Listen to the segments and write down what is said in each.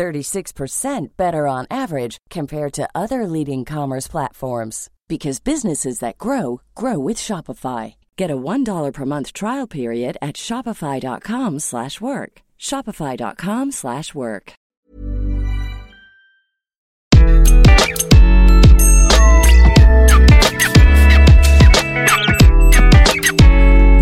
36% better on average compared to other leading commerce platforms because businesses that grow grow with Shopify. Get a $1 per month trial period at shopify.com/work. shopify.com/work.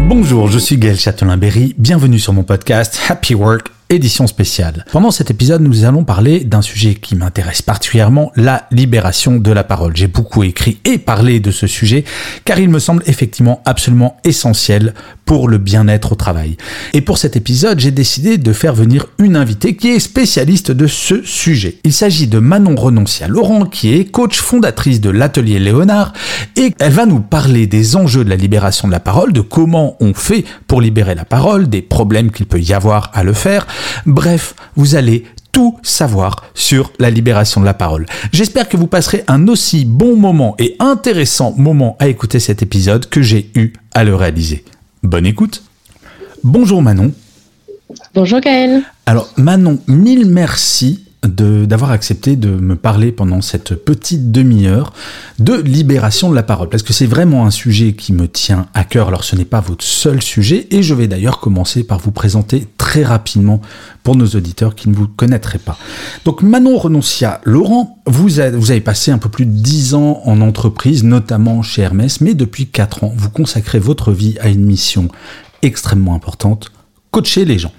Bonjour, je suis Gaël Châtelain-Berry. Bienvenue sur mon podcast Happy Work édition spéciale. Pendant cet épisode, nous allons parler d'un sujet qui m'intéresse particulièrement, la libération de la parole. J'ai beaucoup écrit et parlé de ce sujet car il me semble effectivement absolument essentiel pour le bien-être au travail. Et pour cet épisode, j'ai décidé de faire venir une invitée qui est spécialiste de ce sujet. Il s'agit de Manon Renoncia Laurent qui est coach fondatrice de l'atelier Léonard et elle va nous parler des enjeux de la libération de la parole, de comment on fait pour libérer la parole, des problèmes qu'il peut y avoir à le faire, Bref, vous allez tout savoir sur la libération de la parole. J'espère que vous passerez un aussi bon moment et intéressant moment à écouter cet épisode que j'ai eu à le réaliser. Bonne écoute. Bonjour Manon. Bonjour Gaël. Alors Manon, mille merci d'avoir accepté de me parler pendant cette petite demi-heure de libération de la parole, parce que c'est vraiment un sujet qui me tient à cœur. Alors ce n'est pas votre seul sujet, et je vais d'ailleurs commencer par vous présenter très rapidement pour nos auditeurs qui ne vous connaîtraient pas. Donc Manon Renoncia Laurent, vous avez, passé un peu plus de 10 ans en entreprise, notamment chez Hermès, mais depuis 4 ans, vous consacrez votre vie à une mission extrêmement importante, coacher les gens.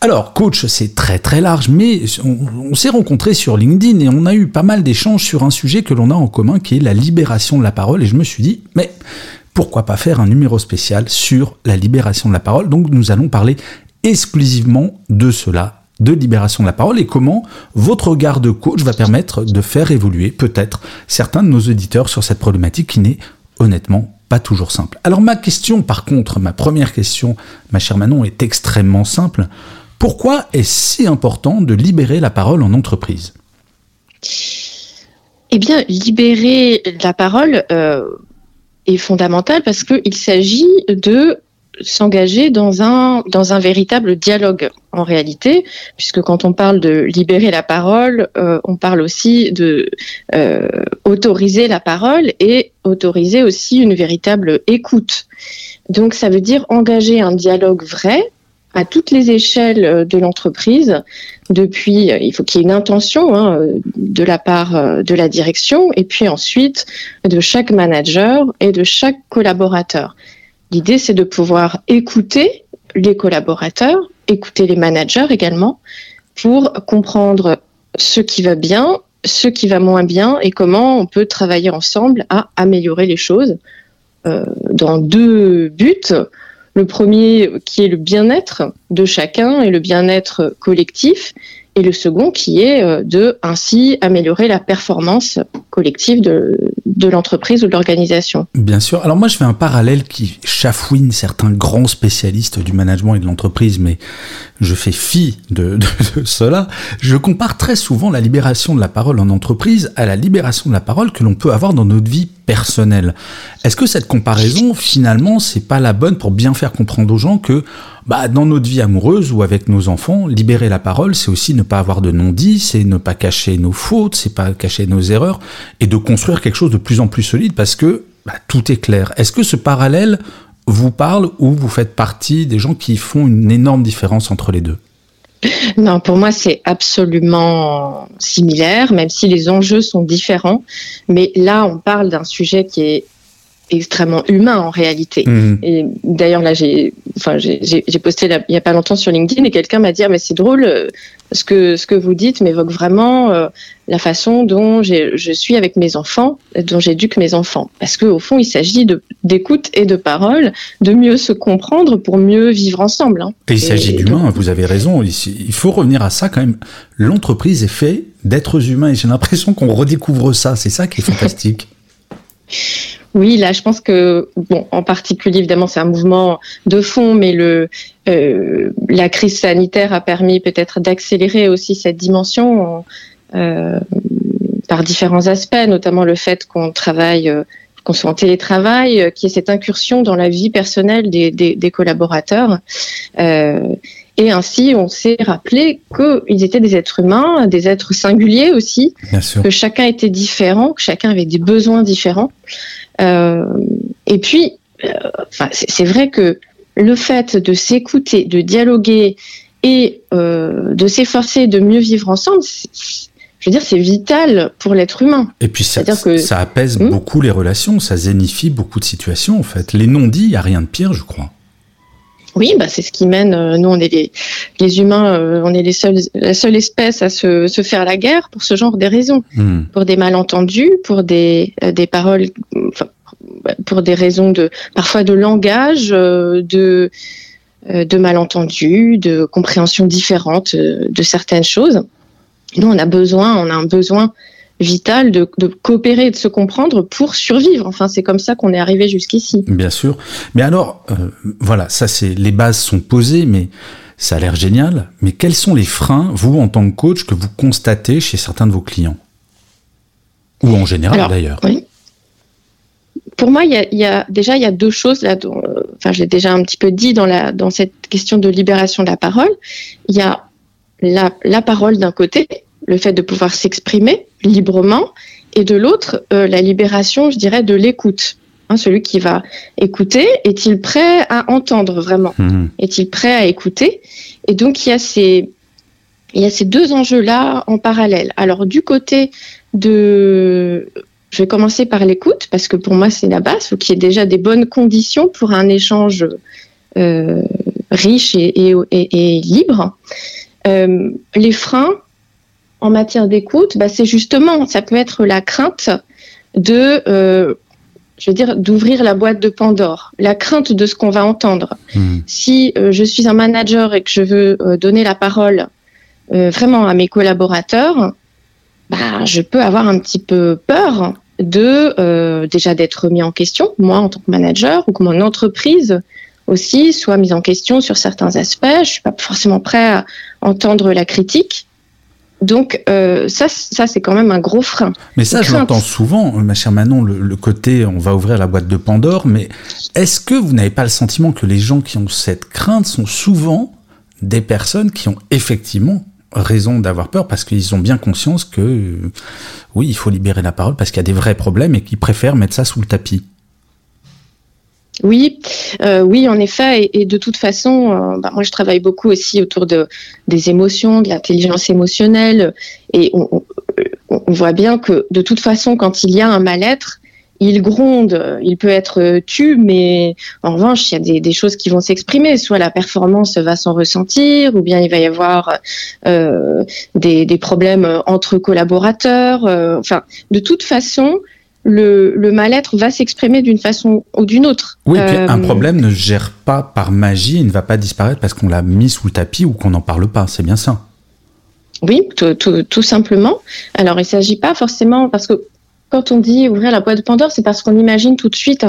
Alors, coach, c'est très très large, mais on, s'est rencontrés sur LinkedIn et on a eu pas mal d'échanges sur un sujet que l'on a en commun qui est la libération de la parole. Et je me suis dit, mais pourquoi pas faire un numéro spécial sur la libération de la parole? Donc, nous allons parler exclusivement de cela de libération de la parole et comment votre regard de coach va permettre de faire évoluer peut-être certains de nos auditeurs sur cette problématique qui n'est honnêtement pas toujours simple. Alors ma question, par contre, ma première question, ma chère Manon, est extrêmement simple. Pourquoi est-ce si important de libérer la parole en entreprise? Eh bien, libérer la parole euh, est fondamental parce qu'il s'agit de s'engager dans un, dans un véritable dialogue en réalité, puisque quand on parle de libérer la parole, euh, on parle aussi de euh, autoriser la parole et autoriser aussi une véritable écoute. Donc ça veut dire engager un dialogue vrai à toutes les échelles de l'entreprise. Depuis, il faut qu'il y ait une intention hein, de la part de la direction et puis ensuite de chaque manager et de chaque collaborateur. L'idée, c'est de pouvoir écouter les collaborateurs, écouter les managers également, pour comprendre ce qui va bien, ce qui va moins bien et comment on peut travailler ensemble à améliorer les choses euh, dans deux buts. Le premier qui est le bien-être de chacun et le bien-être collectif et le second qui est euh, de ainsi améliorer la performance collective de, de l'entreprise ou de l'organisation. Bien sûr. Alors moi, je fais un parallèle qui chafouine certains grands spécialistes du management et de l'entreprise, mais je fais fi de, de, cela. Je compare très souvent la libération de la parole en entreprise à la libération de la parole que l'on peut avoir dans notre vie personnelle. Est-ce que cette comparaison, finalement, c'est pas la bonne pour bien faire comprendre aux gens que bah, dans notre vie amoureuse ou avec nos enfants, libérer la parole, c'est aussi ne pas avoir de non-dit, c'est ne pas cacher nos fautes, c'est pas cacher nos erreurs, et de construire quelque chose de plus en plus solide parce que bah, tout est clair. Est-ce que ce parallèle vous parle ou vous faites partie des gens qui font une énorme différence entre les deux? Non, pour moi, c'est absolument similaire, même si les enjeux sont différents. Mais là, on parle d'un sujet qui est extrêmement humain en réalité. Mmh. Et d'ailleurs là j'ai enfin j'ai posté il y a pas longtemps sur LinkedIn et quelqu'un m'a dit ah, mais c'est drôle euh, ce que ce que vous dites m'évoque vraiment euh, la façon dont je suis avec mes enfants, dont j'éduque mes enfants parce que au fond il s'agit de d'écoute et de parole, de mieux se comprendre pour mieux vivre ensemble. Hein. Et il s'agit d'humain, vous avez raison, il faut revenir à ça quand même. L'entreprise est faite d'êtres humains et j'ai l'impression qu'on redécouvre ça. C'est ça qui est fantastique. Oui, là, je pense que, bon, en particulier, évidemment, c'est un mouvement de fond, mais le, euh, la crise sanitaire a permis peut-être d'accélérer aussi cette dimension euh, par différents aspects, notamment le fait qu'on travaille, euh, qu'on soit en télétravail, qui est cette incursion dans la vie personnelle des, des, des collaborateurs. Et ainsi, on s'est rappelé qu'ils étaient des êtres humains, des êtres singuliers aussi, que chacun était différent, que chacun avait des besoins différents. Euh, et puis, euh, c'est vrai que le fait de s'écouter, de dialoguer et euh, de s'efforcer de mieux vivre ensemble, je veux dire, c'est vital pour l'être humain. Et puis ça, que... ça apaise hmm beaucoup les relations, ça zénifie beaucoup de situations en fait. Les non-dits, il n'y a rien de pire, je crois. Oui, bah c'est ce qui mène. Euh, nous, on est les, les humains, euh, on est les seuls, la seule espèce à se, se faire la guerre pour ce genre de raisons, hmm. pour des malentendus, pour des, euh, des paroles, pour des raisons de parfois de langage, de de malentendus, de compréhension différente de certaines choses. Nous, on a besoin, on a un besoin vital de, de, coopérer et de se comprendre pour survivre. Enfin, c'est comme ça qu'on est arrivé jusqu'ici. Bien sûr. Mais alors, euh, voilà, ça c'est les bases sont posées, mais ça a l'air génial. Mais quels sont les freins, vous en tant que coach, que vous constatez chez certains de vos clients? Ou en général d'ailleurs oui. Pour moi, il y, a, il y, a, déjà il y a deux choses là. Dont, enfin, je l'ai déjà un petit peu dit dans la dans cette question de libération de la parole. Il y a la, la parole d'un côté le fait de pouvoir s'exprimer librement, et de l'autre, euh, la libération, je dirais, de l'écoute. Hein, celui qui va écouter, est-il prêt à entendre vraiment? Mhm. Est-il prêt à écouter? Et donc, il y a ces, il y a ces deux enjeux-là en parallèle. Alors, du côté de... Je vais commencer par l'écoute, parce que pour moi, c'est la base. Il faut qu'il y ait déjà des bonnes conditions pour un échange euh, riche et, et, et, libre. Euh, les freins, en matière d'écoute, bah, c'est justement, ça peut être la crainte de, euh, je veux dire, d'ouvrir la boîte de Pandore, la crainte de ce qu'on va entendre. Hmm. Si je suis un manager et que je veux donner la parole vraiment à mes collaborateurs, bah, je peux avoir un petit peu peur de déjà d'être mis en question, moi en tant que manager, ou que mon entreprise aussi soit mise en question sur certains aspects. Je suis pas forcément prêt à entendre la critique. Donc euh, ça, ça c'est quand même un gros frein. Mais ça, je l'entends souvent, ma chère Manon, le, côté on va ouvrir la boîte de Pandore. Mais est-ce que vous n'avez pas le sentiment que les gens qui ont cette crainte sont souvent des personnes qui ont effectivement raison d'avoir peur parce qu'ils ont bien conscience que oui, il faut libérer la parole parce qu'il y a des vrais problèmes et qu'ils préfèrent mettre ça sous le tapis. Oui, euh, oui, en effet, et, de toute façon, euh, bah, moi je travaille beaucoup aussi autour de des émotions, de l'intelligence émotionnelle, et on, voit bien que de toute façon, quand il y a un mal-être, il gronde, il peut être tu, mais en revanche, il y a des, des choses qui vont s'exprimer. Soit la performance va s'en ressentir, ou bien il va y avoir euh, des, des, problèmes entre collaborateurs. Euh, enfin, de toute façon, le, mal-être va s'exprimer d'une façon ou d'une autre. Oui, et puis un euh, problème ne gère pas par magie, il ne va pas disparaître parce qu'on l'a mis sous le tapis ou qu'on n'en parle pas, c'est bien ça. Oui, tout, simplement. Alors, il ne s'agit pas forcément, parce que quand on dit ouvrir la boîte de Pandore, c'est parce qu'on imagine tout de suite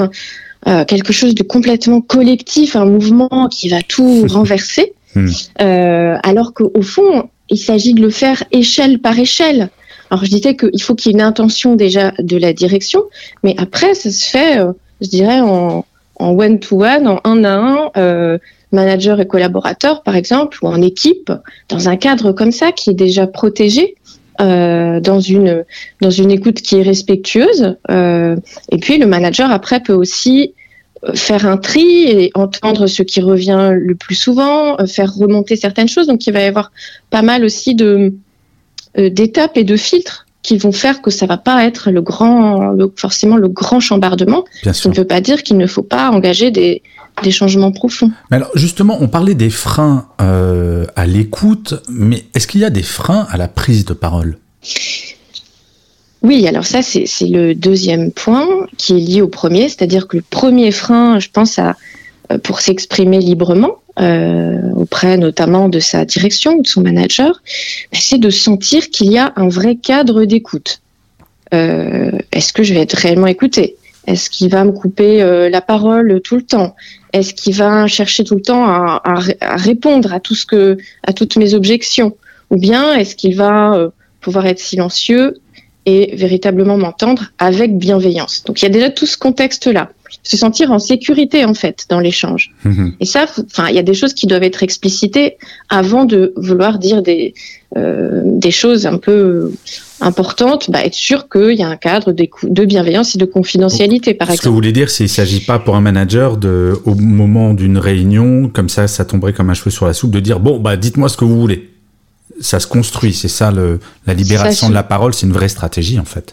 euh, quelque chose de complètement collectif, un mouvement qui va tout renverser, hmm. euh, alors qu'au fond, il s'agit de le faire échelle par échelle. Alors je disais qu'il faut qu'il y ait une intention déjà de la direction, mais après ça se fait, euh, je dirais, en one-to-one, en un à un, euh, manager et collaborateur par exemple, ou en équipe, dans un cadre comme ça qui est déjà protégé. Euh, dans une dans une écoute qui est respectueuse euh, et puis le manager après peut aussi euh, faire un tri et entendre ce qui revient le plus souvent, faire remonter certaines choses. Donc il va y avoir pas mal aussi de d'étapes et de filtres qui vont faire que ça va pas être le grand, forcément le grand chambardement. Bien ça ne veut pas dire qu'il ne faut pas engager des, des changements profonds. alors justement, on parlait des freins euh, à l'écoute, mais est-ce qu'il y a des freins à la prise de parole? Oui, alors ça, c'est le deuxième point qui est lié au premier, c'est-à-dire que le premier frein, je pense à euh, pour s'exprimer librement, auprès notamment de sa direction ou de son manager, bah, c'est de sentir qu'il y a un vrai cadre d'écoute. Est-ce que je vais être réellement écoutée? Est-ce qu'il va me couper la parole tout le temps? Est-ce qu'il va chercher tout le temps à, répondre à toutes mes objections? Ou bien est-ce qu'il va pouvoir être silencieux et véritablement m'entendre avec bienveillance. Donc il y a déjà tout ce contexte-là. Se sentir en sécurité en fait dans l'échange. Mhm. Et ça, enfin, il y a des choses qui doivent être explicitées avant de vouloir dire des euh, des choses un peu importantes. Bah, être sûr qu'il y a un cadre de bienveillance et de confidentialité, par exemple. Ce que vous voulez dire, c'est qu'il ne s'agit pas pour un manager de, au moment d'une réunion, comme ça, ça tomberait comme un cheveu sur la soupe, de dire bon, bah, dites-moi ce que vous voulez ça se construit. C'est ça, le, la libération de la parole, c'est une vraie stratégie en fait.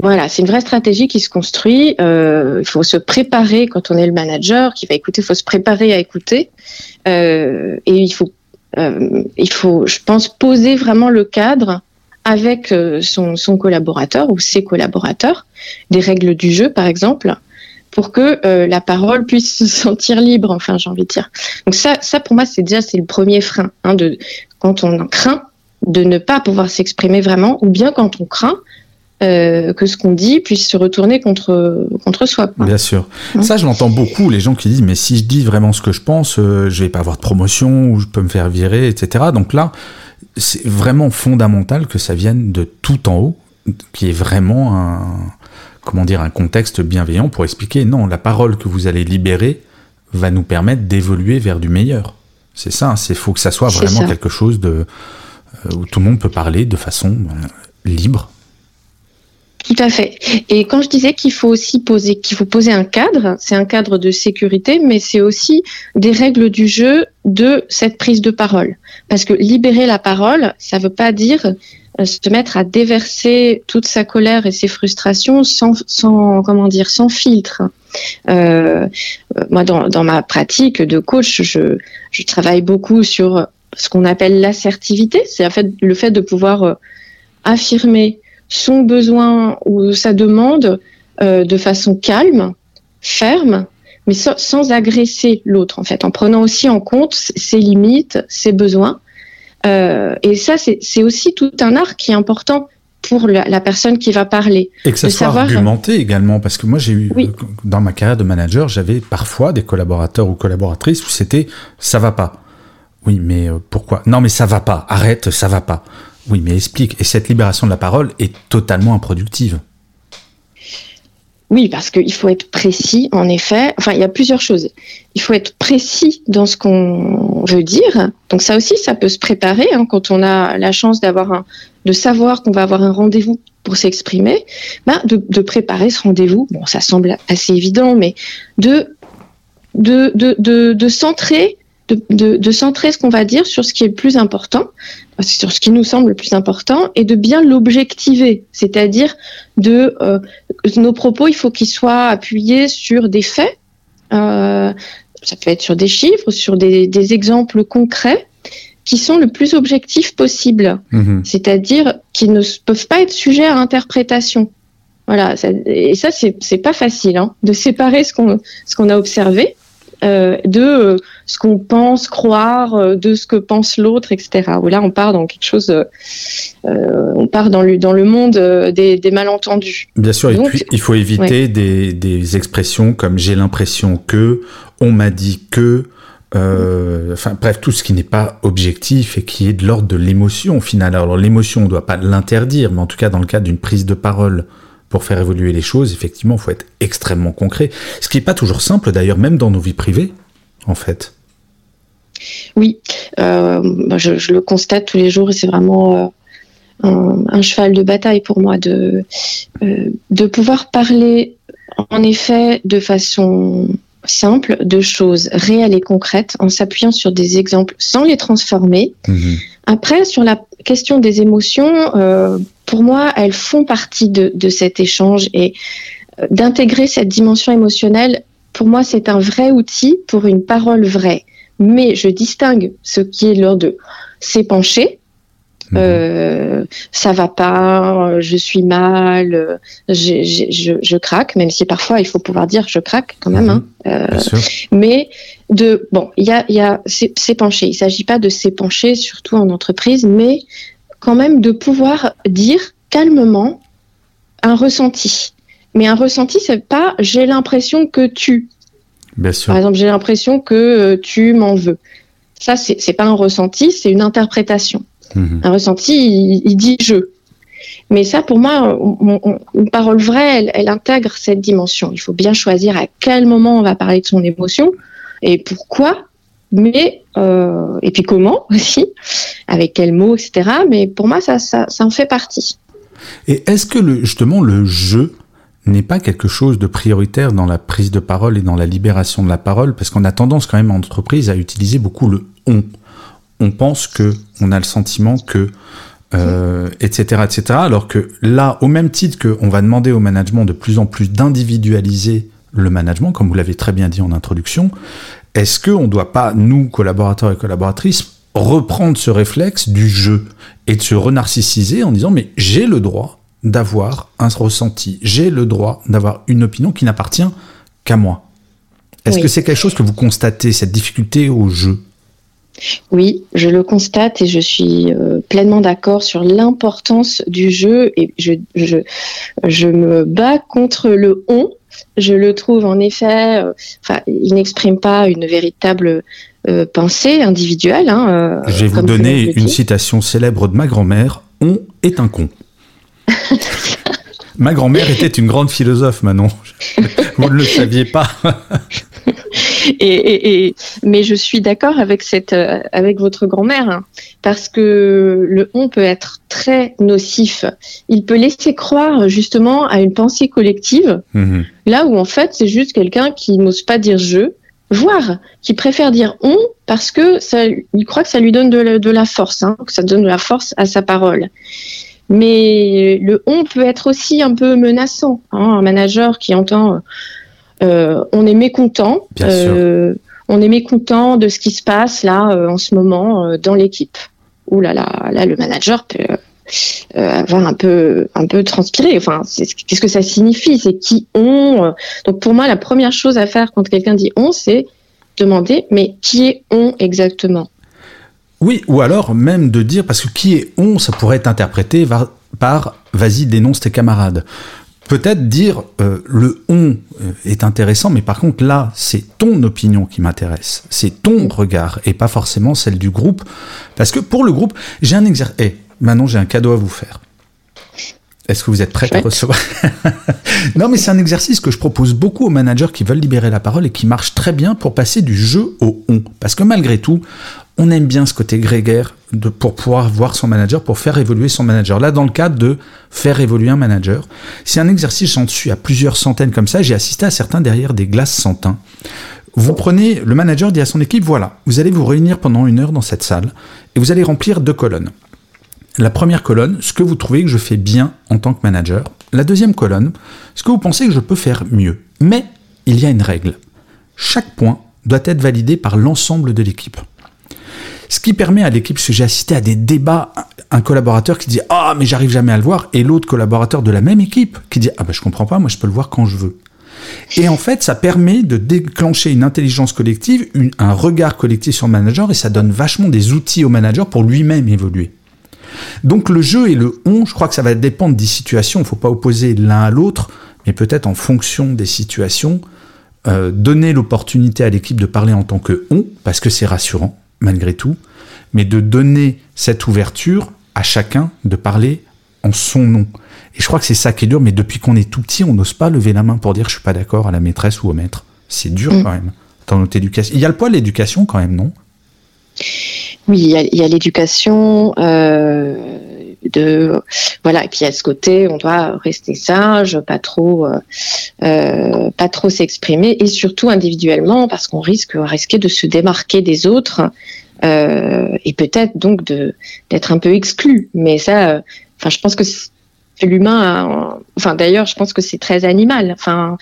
Voilà, c'est une vraie stratégie qui se construit. Euh, il faut se préparer quand on est le manager qui va écouter. Il faut se préparer à écouter euh, et il faut, euh, il faut, je pense, poser vraiment le cadre avec son, son, collaborateur ou ses collaborateurs, des règles du jeu par exemple, pour que la parole puisse se sentir libre. Enfin, j'ai envie de dire. Donc ça, ça pour moi, c'est déjà c'est le premier frein hein, de quand on craint de ne pas pouvoir s'exprimer vraiment, ou bien quand on craint euh, que ce qu'on dit puisse se retourner contre, contre soi. Bien sûr. Hein Ça, je l'entends beaucoup, les gens qui disent, mais si je dis vraiment ce que je pense, euh, je vais pas avoir de promotion, ou je peux me faire virer, etc. Donc là, c'est vraiment fondamental que ça vienne de tout en haut, qui est vraiment un, comment dire, un contexte bienveillant pour expliquer, non, la parole que vous allez libérer va nous permettre d'évoluer vers du meilleur. C'est ça, il faut que ça soit vraiment quelque chose de, euh, où tout le monde peut parler de façon euh, libre. Tout à fait. Et quand je disais qu'il faut aussi poser, qu'il faut poser un cadre, c'est un cadre de sécurité, mais c'est aussi des règles du jeu de cette prise de parole. Parce que libérer la parole, ça ne veut pas dire euh, se mettre à déverser toute sa colère et ses frustrations sans, sans comment dire, sans filtre. Euh, moi, dans, dans, ma pratique de coach, je, je travaille beaucoup sur ce qu'on appelle l'assertivité, c'est fait, le fait de pouvoir euh, affirmer son besoin ou sa demande euh, de façon calme, ferme, mais sans, sans agresser l'autre, en fait, en prenant aussi en compte ses limites, ses besoins. Euh, et ça, c'est aussi tout un art qui est important pour la, personne qui va parler. Et que ça soit argumenté également, parce que moi j'ai eu, dans ma carrière de manager, j'avais parfois des collaborateurs ou collaboratrices où c'était ça va pas. Oui, mais euh, pourquoi? Non, mais ça va pas. Arrête, ça va pas. Oui, mais explique. Et cette libération de la parole est totalement improductive. Oui, parce qu'il faut être précis, en effet. Enfin, il y a plusieurs choses. Il faut être précis dans ce qu'on veut dire. Donc ça aussi, ça peut se préparer hein, quand on a la chance d'avoir un, de savoir qu'on va avoir un rendez-vous pour s'exprimer, bah, de, préparer ce rendez-vous. Bon, ça semble assez évident, mais de de, de, de centrer de, de, centrer ce qu'on va dire sur ce qui est le plus important, sur ce qui nous semble le plus important, et de bien l'objectiver, c'est-à-dire de euh, nos propos, il faut qu'ils soient appuyés sur des faits, euh, ça peut être sur des chiffres, sur des, des, exemples concrets qui sont le plus objectifs possible, mhm. c'est-à-dire qui ne peuvent pas être sujets à interprétation. Voilà, et ça c'est pas facile hein, de séparer ce qu'on ce qu'on a observé euh, de euh, ce qu'on pense croire, euh, de ce que pense l'autre, etc. Où là, on part dans quelque chose, on part dans le, dans le monde des, malentendus. Bien sûr, et puis il faut éviter des, des, expressions comme j'ai l'impression que, on m'a dit que, enfin bref, tout ce qui n'est pas objectif et qui est de l'ordre de l'émotion au final. Alors l'émotion, on ne doit pas l'interdire, mais en tout cas dans le cadre d'une prise de parole pour faire évoluer les choses, effectivement, il faut être extrêmement concret. Ce qui n'est pas toujours simple, d'ailleurs, même dans nos vies privées, en fait. Oui, euh, je, le constate tous les jours et c'est vraiment euh, un, cheval de bataille pour moi de, euh, de pouvoir parler, en effet, de façon simple de choses réelles et concrètes en s'appuyant sur des exemples sans les transformer. Mhm. Après, sur la question des émotions, pour moi, elles font partie de, cet échange et euh, d'intégrer cette dimension émotionnelle, pour moi, c'est un vrai outil pour une parole vraie. Mais je distingue ce qui est l'heure de s'épancher Mhm. Euh, ça va pas, je suis mal, euh, je, craque, même si parfois il faut pouvoir dire je craque quand même. Mhm. Hein. Euh, mais de bon, il y a, y a s'épancher. Il s'agit pas de s'épancher, surtout en entreprise, mais quand même de pouvoir dire calmement un ressenti. Mais un ressenti, c'est pas j'ai l'impression que tu. Bien sûr. Par exemple, j'ai l'impression que tu m'en veux. Ça, c'est pas un ressenti, c'est une interprétation. Mhm. Un ressenti, il, dit je. Mais ça, pour moi, une parole vraie, elle, intègre cette dimension. Il faut bien choisir à quel moment on va parler de son émotion et pourquoi, mais euh, et puis comment aussi, avec quels mots, etc. Mais pour moi, ça, ça, ça en fait partie. Et est-ce que justement le jeu n'est pas quelque chose de prioritaire dans la prise de parole et dans la libération de la parole, parce qu'on a tendance quand même en entreprise à utiliser beaucoup le on on pense que, on a le sentiment que, euh, etc., etc. Alors que là, au même titre qu'on va demander au management de plus en plus d'individualiser le management, comme vous l'avez très bien dit en introduction, est-ce qu'on ne doit pas, nous, collaborateurs et collaboratrices, reprendre ce réflexe du jeu et de se renarcissiser en disant mais j'ai le droit d'avoir un ressenti, j'ai le droit d'avoir une opinion qui n'appartient qu'à moi. Est-ce que c'est quelque chose que vous constatez, cette difficulté au jeu? Oui, je le constate et je suis euh, pleinement d'accord sur l'importance du jeu et je, je, je, me bats contre le on. Je le trouve en effet, euh, enfin, il n'exprime pas une véritable euh, pensée individuelle. Hein, je vais vous donner une citation célèbre de ma grand-mère On est un con. ma grand-mère était une grande philosophe, Manon. Vous ne le saviez pas. et, mais je suis d'accord avec cette, euh, avec votre grand-mère, hein, parce que le on peut être très nocif. Il peut laisser croire justement à une pensée collective, mhm. là où en fait c'est juste quelqu'un qui n'ose pas dire je, voire qui préfère dire on parce que ça, il croit que ça lui donne de la, force, hein, que ça donne de la force à sa parole. Mais le on peut être aussi un peu menaçant. Hein, un manager qui entend on est mécontent. Euh, on est mécontent de ce qui se passe là euh, en ce moment dans l'équipe. Ouh là là, là le manager peut avoir un peu un peu transpiré. Enfin, qu'est-ce que ça signifie? C'est qui on? Donc pour moi, la première chose à faire quand quelqu'un dit on, c'est demander mais qui est on exactement? Oui, ou alors même de dire parce que qui est on, ça pourrait être interprété par vas-y dénonce tes camarades peut-être dire euh, le on euh, est intéressant, mais par contre là, c'est ton opinion qui m'intéresse, c'est ton regard et pas forcément celle du groupe. Parce que pour le groupe, j'ai un exercice. Eh, maintenant j'ai un cadeau à vous faire. Est-ce que vous êtes prêts à recevoir Non, mais c'est un exercice que je propose beaucoup aux managers qui veulent libérer la parole et qui marche très bien pour passer du jeu au on. Parce que malgré tout, on aime bien ce côté grégaire de, pour pouvoir voir son manager, pour faire évoluer son manager. Là, dans le cadre de faire évoluer un manager, c'est un exercice, j'en suis à plusieurs centaines comme ça, j'ai assisté à certains derrière des glaces teint. Vous prenez, le manager dit à son équipe, voilà, vous allez vous réunir pendant une heure dans cette salle et vous allez remplir deux colonnes. La première colonne, ce que vous trouvez que je fais bien en tant que manager. La deuxième colonne, ce que vous pensez que je peux faire mieux. Mais il y a une règle. Chaque point doit être validé par l'ensemble de l'équipe. Ce qui permet à l'équipe, parce que j'ai assisté à des débats, un collaborateur qui dit Ah, mais j'arrive jamais à le voir, et l'autre collaborateur de la même équipe qui dit Ah, ben je comprends pas, moi je peux le voir quand je veux. Et en fait, ça permet de déclencher une intelligence collective, un regard collectif sur le manager, et ça donne vachement des outils au manager pour lui-même évoluer. Donc le jeu et le on, je crois que ça va dépendre des situations, il ne faut pas opposer l'un à l'autre, mais peut-être en fonction des situations, euh, donner l'opportunité à l'équipe de parler en tant que on, parce que c'est rassurant, malgré tout, mais de donner cette ouverture à chacun de parler en son nom. Et je crois que c'est ça qui est dur, mais depuis qu'on est tout petit, on n'ose pas lever la main pour dire je suis pas d'accord à la maîtresse ou au maître. C'est dur mm. quand même dans notre éducation. Il y a le poids de l'éducation quand même, non? Oui, il y a, l'éducation. Euh, de voilà et puis à ce côté on doit rester sage pas trop euh, euh, pas trop s'exprimer et surtout individuellement parce qu'on risque risquer de se démarquer des autres euh, et peut-être donc de d'être un peu exclu. Mais ça, enfin, je pense que l'humain, enfin d'ailleurs, je pense que c'est très animal. Enfin,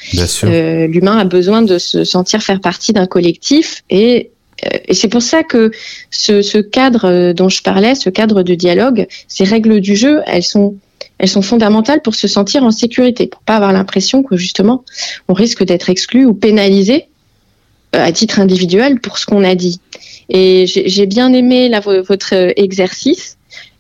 euh, l'humain a besoin de se sentir faire partie d'un collectif et et c'est pour ça que ce, cadre dont je parlais, ce cadre de dialogue, ces règles du jeu, elles sont, elles sont fondamentales pour se sentir en sécurité, pour pas avoir l'impression que justement on risque d'être exclu ou pénalisé à titre individuel pour ce qu'on a dit. Et j'ai bien aimé votre exercice.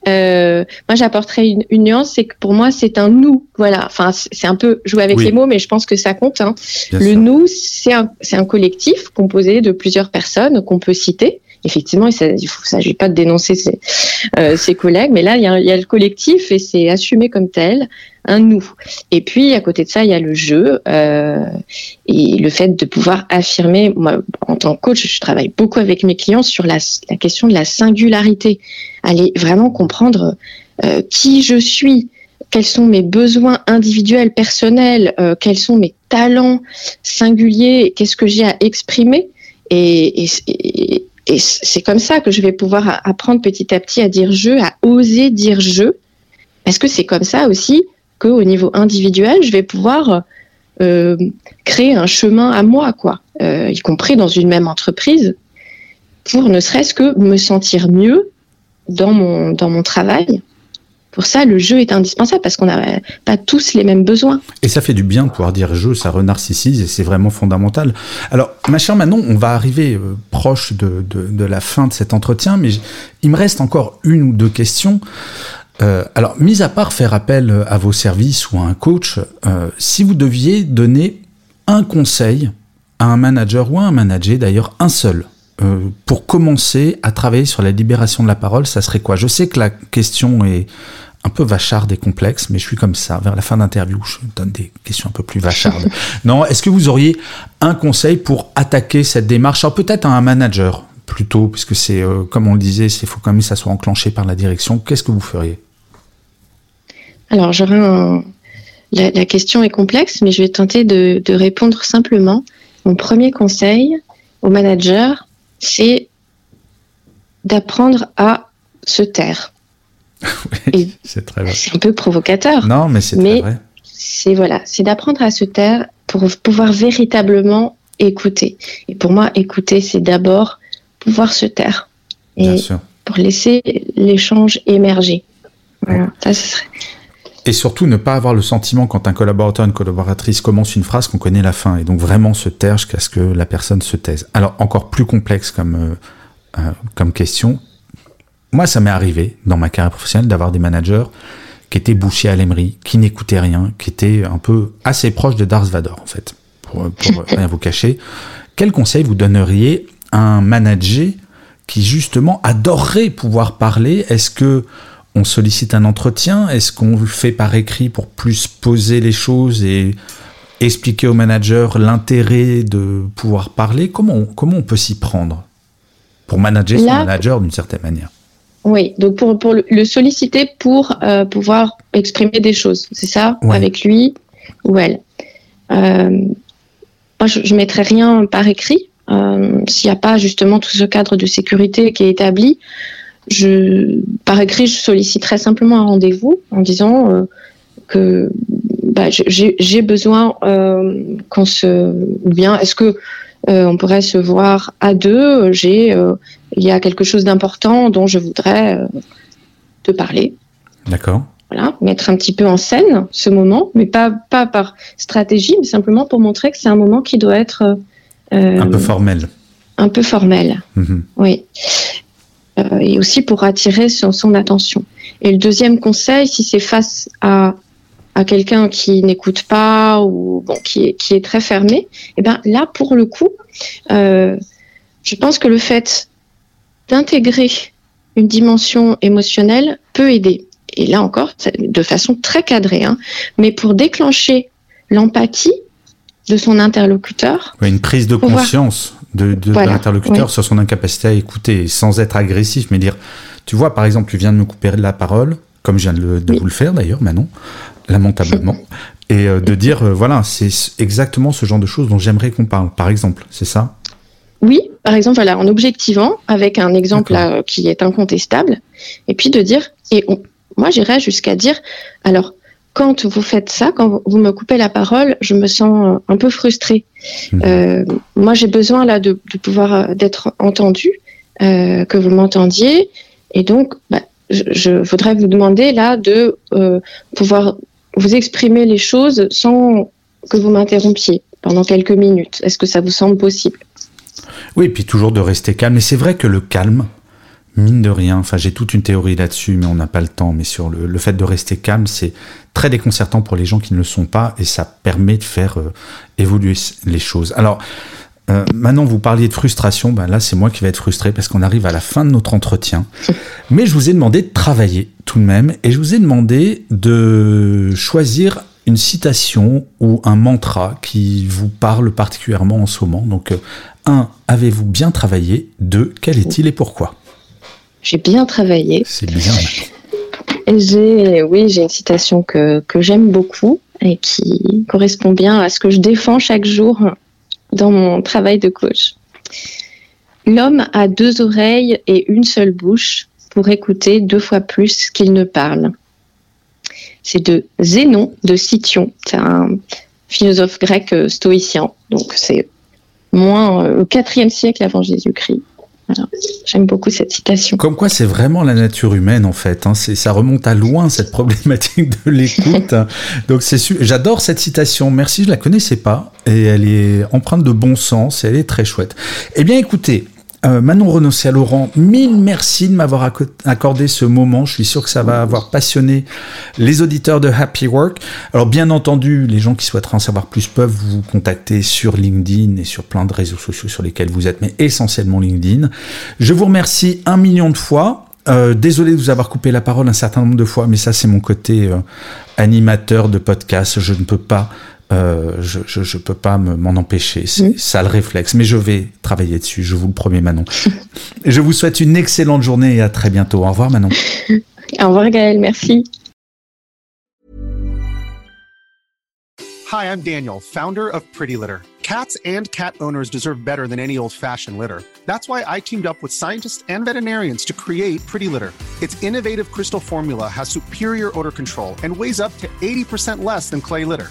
Euh, moi, j'apporterais une, une, nuance, c'est que pour moi, c'est un nous. Voilà. Enfin, c'est un peu jouer avec les mots, mais je pense que ça compte. Hein. Le nous, c'est un, un, collectif composé de plusieurs personnes qu'on peut citer. Effectivement, il ne s'agit pas de dénoncer ses, euh, ses, collègues, mais là, il y, y a le collectif et c'est assumé comme tel un nous. Et puis à côté de ça, il y a le jeu euh, et le fait de pouvoir affirmer. Moi, en tant que coach, je travaille beaucoup avec mes clients sur la, question de la singularité. Aller vraiment comprendre euh, qui je suis, quels sont mes besoins individuels, personnels, euh, quels sont mes talents singuliers, qu'est-ce que j'ai à exprimer. Et c'est comme ça que je vais pouvoir apprendre petit à petit à dire je, à oser dire je, parce que c'est comme ça aussi qu'au niveau individuel, je vais pouvoir euh, créer un chemin à moi, quoi, euh, y compris dans une même entreprise, pour ne serait-ce que me sentir mieux dans mon, dans mon travail. Pour ça, le jeu est indispensable parce qu'on n'a pas tous les mêmes besoins. Et ça fait du bien de pouvoir dire jeu, ça renarcissise et c'est vraiment fondamental. Alors, ma chère Manon, on va arriver euh, proche de, de, de, la fin de cet entretien, mais il me reste encore une ou deux questions. Euh, alors, mis à part faire appel à vos services ou à un coach, euh, si vous deviez donner un conseil à un manager ou à un manager, d'ailleurs un seul, euh, pour commencer à travailler sur la libération de la parole, ça serait quoi? Je sais que la question est un peu vacharde et complexe, mais je suis comme ça. Vers la fin d'interview, je donne des questions un peu plus vachardes. non, est-ce que vous auriez un conseil pour attaquer cette démarche? Alors peut-être à un manager plutôt, puisque c'est, euh, comme on le disait, il faut quand même que ça soit enclenché par la direction. Qu'est-ce que vous feriez? Alors, j'aurais un... la, la, question est complexe, mais je vais tenter de, de répondre simplement. Mon premier conseil au manager, c'est d'apprendre à se taire. oui, c'est très vrai. C'est un peu provocateur. Non, mais c'est très vrai. C'est voilà, c'est d'apprendre à se taire pour pouvoir véritablement écouter. Et pour moi, écouter, c'est d'abord pouvoir se taire et pour laisser l'échange émerger. Voilà, ça, ce serait. Et surtout, ne pas avoir le sentiment, quand un collaborateur, une collaboratrice commence une phrase, qu'on connaît la fin. Et donc vraiment se taire jusqu'à ce que la personne se taise. Alors, encore plus complexe comme, euh, euh, comme question. Moi, ça m'est arrivé, dans ma carrière professionnelle, d'avoir des managers qui étaient bouchés à l'aimerie, qui n'écoutaient rien, qui étaient un peu assez proches de Darth Vader, en fait, pour, pour rien vous cacher. Quel conseil vous donneriez à un manager qui, justement, adorerait pouvoir parler? Est-ce que on sollicite un entretien Est-ce qu'on le fait par écrit pour plus poser les choses et expliquer au manager l'intérêt de pouvoir parler? Comment on, comment on peut s'y prendre pour manager son Là, manager d'une certaine manière? Oui, donc pour, pour le solliciter pour euh, pouvoir exprimer des choses, c'est ça? Ouais. Avec lui ou elle. Euh, moi, je ne mettrai rien par écrit. Euh, S'il n'y a pas justement tout ce cadre de sécurité qui est établi, je, par écrit, je solliciterai simplement un rendez-vous en disant euh, que bah, j'ai besoin euh, qu'on se, ou bien est-ce que euh, on pourrait se voir à deux J'ai, il y a quelque chose d'important dont je voudrais te parler. D'accord. Voilà, mettre un petit peu en scène ce moment, mais pas pas par stratégie, mais simplement pour montrer que c'est un moment qui doit être un peu formel. Un peu formel. Mm-hmm. Oui euh, et aussi pour attirer son, son, attention. Et le deuxième conseil, si c'est face à, à quelqu'un qui n'écoute pas ou bon, qui, est, qui est très fermé, et eh ben là, pour le coup, euh, je pense que le fait d'intégrer une dimension émotionnelle peut aider. Et là encore, de façon très cadrée, hein, mais pour déclencher l'empathie de son interlocuteur. Oui, une prise de conscience de, de, voilà, de l'interlocuteur oui. sur son incapacité à écouter sans être agressif, mais dire, tu vois, par exemple, tu viens de me couper la parole, comme je viens de, de oui. vous le faire d'ailleurs, Manon, lamentablement, et euh, de dire, euh, voilà, c'est exactement ce genre de choses dont j'aimerais qu'on parle, par exemple, c'est ça? Oui, par exemple, voilà, en objectivant, avec un exemple là, qui est incontestable, et puis de dire, et on, moi j'irais jusqu'à dire, alors, quand vous faites ça, quand vous me coupez la parole, je me sens un peu frustrée. Mhm. Euh, moi, j'ai besoin là de, de pouvoir euh, d'être entendue, euh, que vous m'entendiez, et donc bah, je, je voudrais vous demander là de euh, pouvoir vous exprimer les choses sans que vous m'interrompiez pendant quelques minutes. Est-ce que ça vous semble possible? Oui, et puis toujours de rester calme. Et c'est vrai que le calme, mine de rien, enfin j'ai toute une théorie là-dessus, mais on n'a pas le temps, mais sur le, le fait de rester calme, c'est très déconcertant pour les gens qui ne le sont pas, et ça permet de faire euh, évoluer les choses. Alors, euh, maintenant, vous parliez de frustration, ben là c'est moi qui vais être frustré parce qu'on arrive à la fin de notre entretien. Mais je vous ai demandé de travailler tout de même, et je vous ai demandé de choisir une citation ou un mantra qui vous parle particulièrement en ce moment. Donc, euh, un, avez-vous bien travaillé? Deux, quel est-il et pourquoi? J'ai bien travaillé. C'est bien. J'ai, oui, j'ai une citation que, que j'aime beaucoup et qui correspond bien à ce que je défends chaque jour dans mon travail de coach. L'homme a deux oreilles et une seule bouche pour écouter deux fois plus qu'il ne parle. C'est de Zénon de Scythion. C'est un philosophe grec euh, stoïcien. Donc c'est moins euh, au IVe siècle avant Jésus-Christ. J'aime beaucoup cette citation. Comme quoi, c'est vraiment la nature humaine en fait. Hein. Ça remonte à loin cette problématique de l'écoute. Donc c'est su- j'adore cette citation. Merci, je la connaissais pas et elle est empreinte de bon sens et elle est très chouette. Eh bien, écoutez. Euh, Manon Renoncé à Laurent, mille merci de m'avoir acco- accordé ce moment. Je suis sûr que ça va avoir passionné les auditeurs de Happy Work. Alors bien entendu, les gens qui souhaiteraient en savoir plus peuvent vous contacter sur LinkedIn et sur plein de réseaux sociaux sur lesquels vous êtes, mais essentiellement LinkedIn. Je vous remercie un million de fois. Euh, désolé de vous avoir coupé la parole un certain nombre de fois, mais ça c'est mon côté euh, animateur de podcast. Je ne peux pas, euh, je, je, je peux pas me- m'en empêcher. C'est ça le réflexe, mais je vais travailler dessus. Je vous le promets, Manon. Je vous souhaite une excellente journée et à très bientôt. Au revoir, Manon. Au revoir Gaël, merci. Hi, I'm Daniel, founder of Pretty Litter. Cats and cat owners deserve better than any old fashioned litter. That's why I teamed up with scientists and veterinarians to create Pretty Litter. Its innovative crystal formula has superior odor control and weighs up to 80% less than clay litter.